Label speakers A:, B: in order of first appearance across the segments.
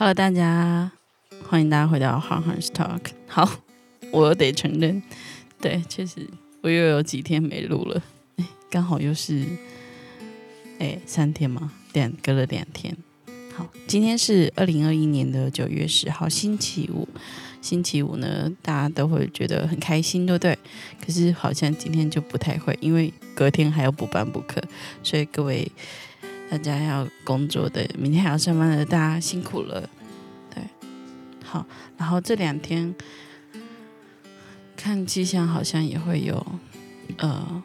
A: Hello，大家，欢迎大家回到 h a r h a r s Talk。好，我得承认，对，确实我又有几天没录了，哎，刚好又是哎三天嘛，两隔了两天。好，今天是二零二一年的九月十号，星期五。星期五呢，大家都会觉得很开心，对不对？可是好像今天就不太会，因为隔天还要补班补课，所以各位。大家要工作的，明天还要上班的，大家辛苦了。对，好，然后这两天看气象，好像也会有呃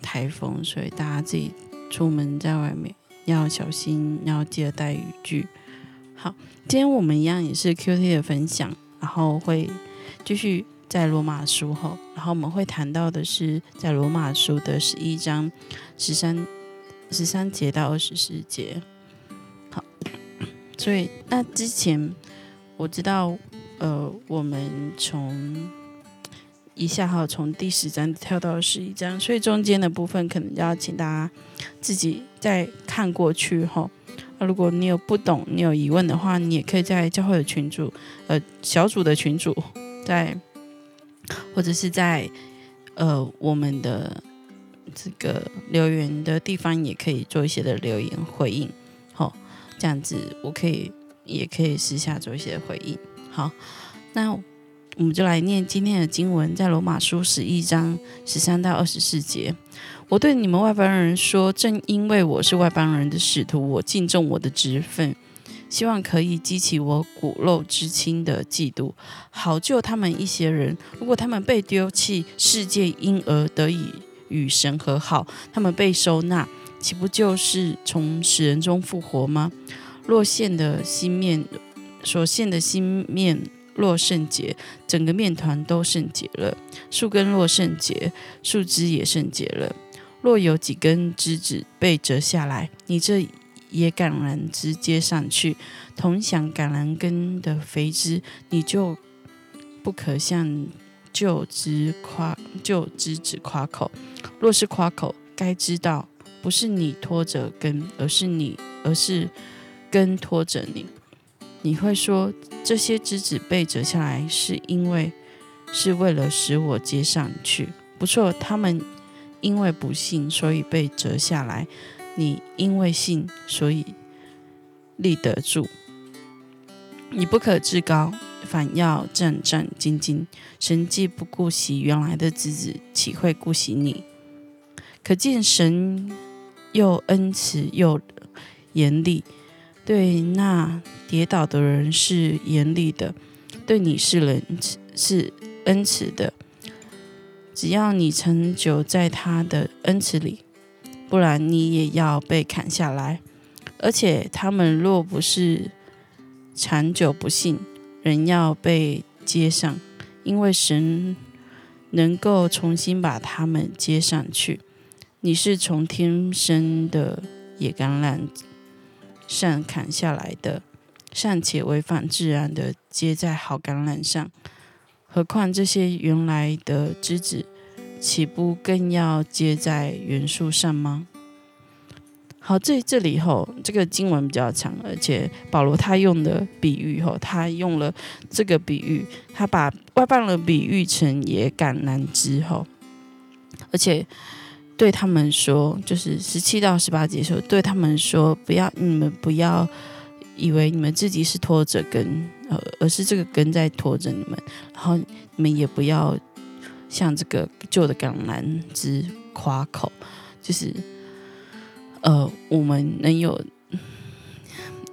A: 台风，所以大家自己出门在外面要小心，要记得带雨具。好，今天我们一样也是 Q T 的分享，然后会继续在罗马书后，然后我们会谈到的是在罗马书的十一章十三。十三节到二十四节，好，所以那之前我知道，呃，我们从一下哈从第十章跳到十一章，所以中间的部分可能要请大家自己再看过去哈。那如果你有不懂、你有疑问的话，你也可以在教会的群组、呃小组的群组，在或者是在呃我们的。这个留言的地方也可以做一些的留言回应，好，这样子我可以也可以私下做一些回应。好，那我们就来念今天的经文，在罗马书十一章十三到二十四节。我对你们外邦人说，正因为我是外邦人的使徒，我敬重我的职分，希望可以激起我骨肉之亲的嫉妒，好救他们一些人。如果他们被丢弃，世界因而得以。与神和好，他们被收纳，岂不就是从死人中复活吗？若现的新面，所现的新面若圣洁，整个面团都圣洁了；树根若圣洁，树枝也圣洁了。若有几根枝子被折下来，你这也橄榄枝接上去，同享橄榄根的肥枝，你就不可像旧枝夸就枝子夸口。若是夸口，该知道不是你拖着根，而是你，而是根拖着你。你会说这些枝子被折下来，是因为是为了使我接上去。不错，他们因为不信，所以被折下来；你因为信，所以立得住。你不可自高，反要战战兢兢。神既不顾惜原来的子子，岂会顾惜你？可见神又恩慈又严厉，对那跌倒的人是严厉的，对你是仁慈是恩慈的。只要你长久在他的恩慈里，不然你也要被砍下来。而且他们若不是长久不信，人要被接上，因为神能够重新把他们接上去。你是从天生的野橄榄上砍下来的，尚且违反自然的接在好橄榄上，何况这些原来的枝子，岂不更要接在原树上吗？好，这这里后这个经文比较长，而且保罗他用的比喻后，他用了这个比喻，他把外邦人比喻成野橄榄枝后，而且。对他们说，就是十七到十八节时候，对他们说，不要你们不要以为你们自己是拖着根，呃，而是这个根在拖着你们。然后你们也不要像这个旧的橄榄枝夸口，就是呃，我们能有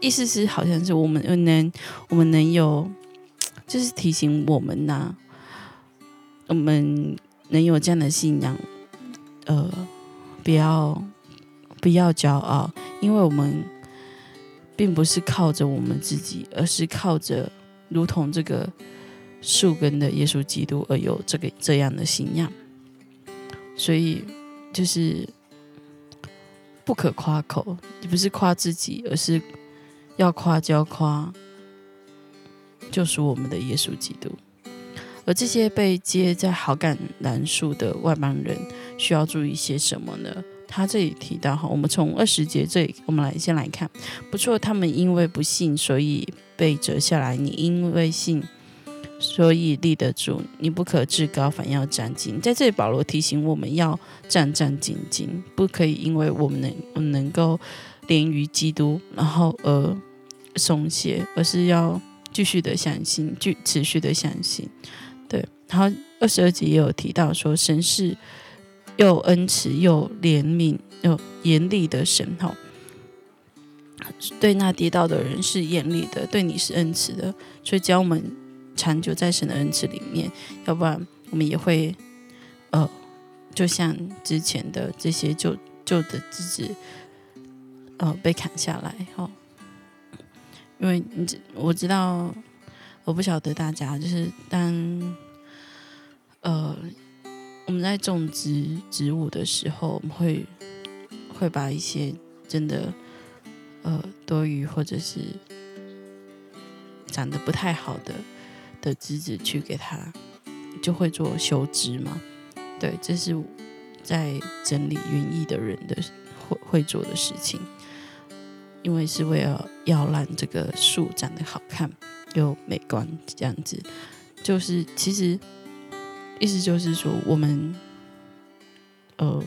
A: 意思是好像是我们能我们能有，就是提醒我们呐，我们能有这样的信仰。呃，不要不要骄傲，因为我们并不是靠着我们自己，而是靠着如同这个树根的耶稣基督而有这个这样的信仰。所以就是不可夸口，你不是夸自己，而是要夸就要夸，就是我们的耶稣基督。而这些被接在好感兰树的外邦人。需要注意些什么呢？他这里提到哈，我们从二十节这里，我们来先来看。不错，他们因为不信，所以被折下来。你因为信，所以立得住。你不可志高，反要战兢。在这里，保罗提醒我们要战战兢兢，不可以因为我们能能够连于基督，然后而松懈，而是要继续的相信，继持续的相信。对，然后二十二节也有提到说，神是又恩慈又怜悯又严厉的神，吼。对那跌倒的人是严厉的，对你是恩慈的，所以只要我们长久在神的恩赐里面，要不然我们也会，呃，就像之前的这些旧旧的枝子，呃，被砍下来哈。因为你知我知道，我不晓得大家就是当，呃，我们在种植植物的时候，我们会会把一些真的。呃，多余或者是长得不太好的的枝子去给它，就会做修枝嘛。对，这是在整理园艺的人的会会做的事情，因为是为了要让这个树长得好看又美观，这样子。就是其实意思就是说，我们呃，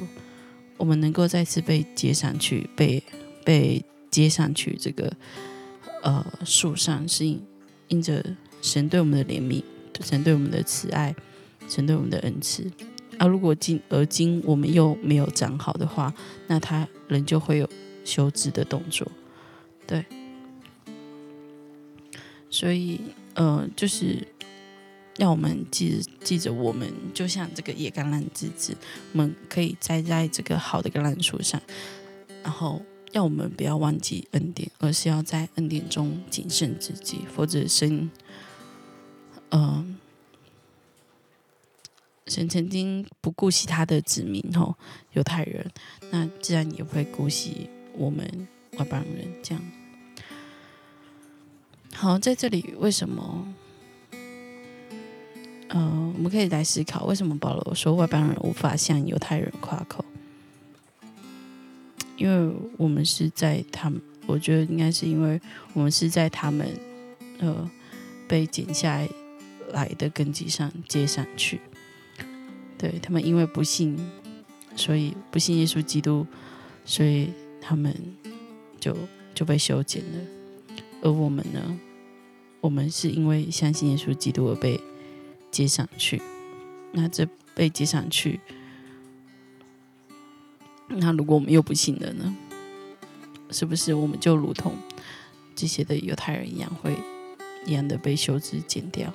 A: 我们能够再次被接上去，被被。接上去，这个呃树上是因因着神对我们的怜悯，神对我们的慈爱，神对我们的恩赐。啊，如果今而今我们又没有长好的话，那他人就会有休止的动作。对，所以呃，就是要我们记记着，我们就像这个野橄榄枝子，我们可以栽在这个好的橄榄树上，然后。要我们不要忘记恩典，而是要在恩典中谨慎自己，否则神，嗯，神曾经不顾惜他的子民吼，犹太人，那自然也会顾惜我们外邦人。这样，好，在这里为什么？嗯，我们可以来思考，为什么保罗说外邦人无法向犹太人夸口？因为我们是在他们，我觉得应该是因为我们是在他们呃被剪下来来的根基上接上去，对他们因为不信，所以不信耶稣基督，所以他们就就被修剪了。而我们呢，我们是因为相信耶稣基督而被接上去，那这被接上去。那如果我们又不信了呢？是不是我们就如同这些的犹太人一样，会一样的被修枝剪掉？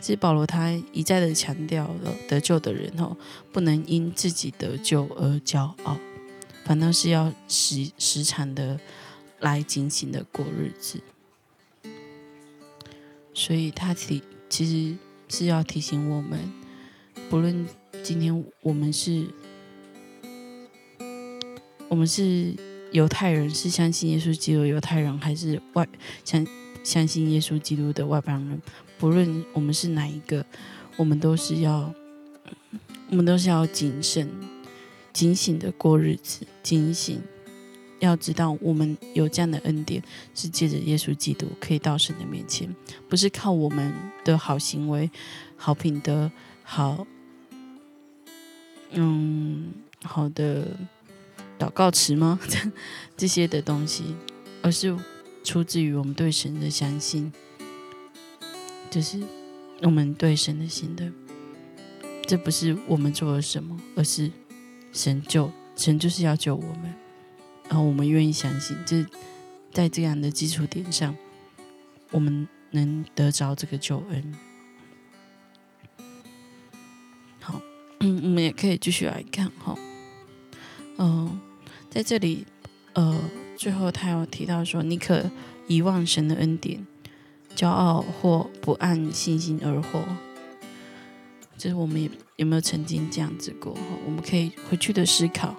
A: 嗯，其实保罗他一再的强调了得救的人哦，不能因自己得救而骄傲，反倒是要时时常的来警醒的过日子。所以他提其实是要提醒我们，不论。今天我们是，我们是犹太人，是相信耶稣基督犹太人，还是外相相信耶稣基督的外邦人？不论我们是哪一个，我们都是要，我们都是要谨慎、警醒的过日子。警醒，要知道我们有这样的恩典，是借着耶稣基督可以到神的面前，不是靠我们的好行为、好品德、好。嗯，好的，祷告词吗？这些的东西，而是出自于我们对神的相信，就是我们对神的信的。这不是我们做了什么，而是神救，神就是要救我们，然后我们愿意相信，这在这样的基础点上，我们能得着这个救恩。好嗯，我们也可以继续来看哈。嗯，在这里，呃，最后他有提到说，你可遗忘神的恩典，骄傲或不按信心而活。就是我们有有没有曾经这样子过？我们可以回去的思考。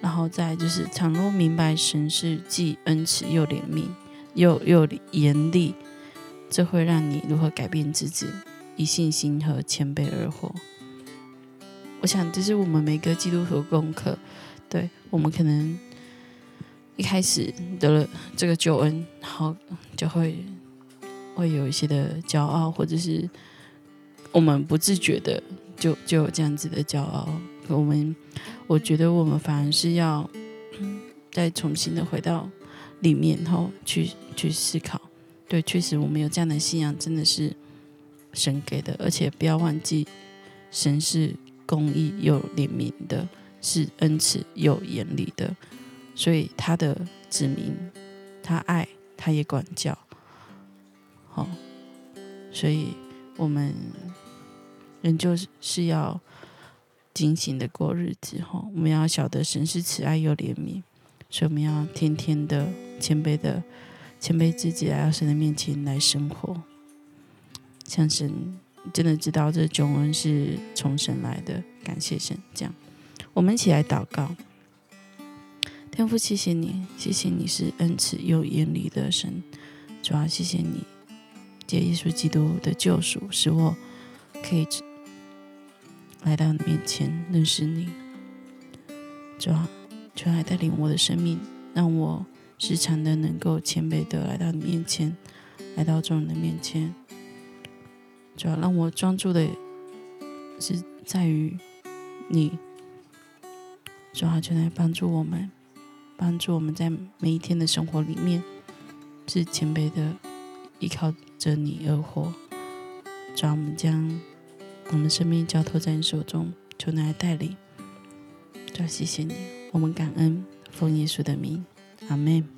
A: 然后再就是，倘若明白神是既恩慈又怜悯又又严厉，这会让你如何改变自己，以信心和谦卑而活。我想，这是我们每个基督徒功课。对我们可能一开始得了这个救恩，然后就会会有一些的骄傲，或者是我们不自觉的就就有这样子的骄傲。我们我觉得我们反而是要再重新的回到里面，然后去去思考。对，确实我们有这样的信仰，真的是神给的，而且不要忘记，神是公义又怜悯的，是恩慈又严厉的。所以他的子民，他爱，他也管教，好，所以我们人就是要警醒的过日子，哈，我们要晓得神是慈爱又怜悯，所以我们要天天的谦卑的谦卑自己来到神的面前来生活，像神真的知道这救恩是从神来的，感谢神，这样，我们一起来祷告。天父，谢谢你，谢谢你是恩慈又严厉的神。主要谢谢你，借耶稣基督的救赎，使我可以来到你面前认识你。主要求来带领我的生命，让我时常的能够谦卑的来到你面前，来到众人的面前。主要让我专注的是在于你。主要就来帮助我们。帮助我们在每一天的生活里面是谦卑的，依靠着你而活。主，我们将我们生命交托在你手中，求你来带领。主，谢谢你，我们感恩，奉耶稣的名，阿门。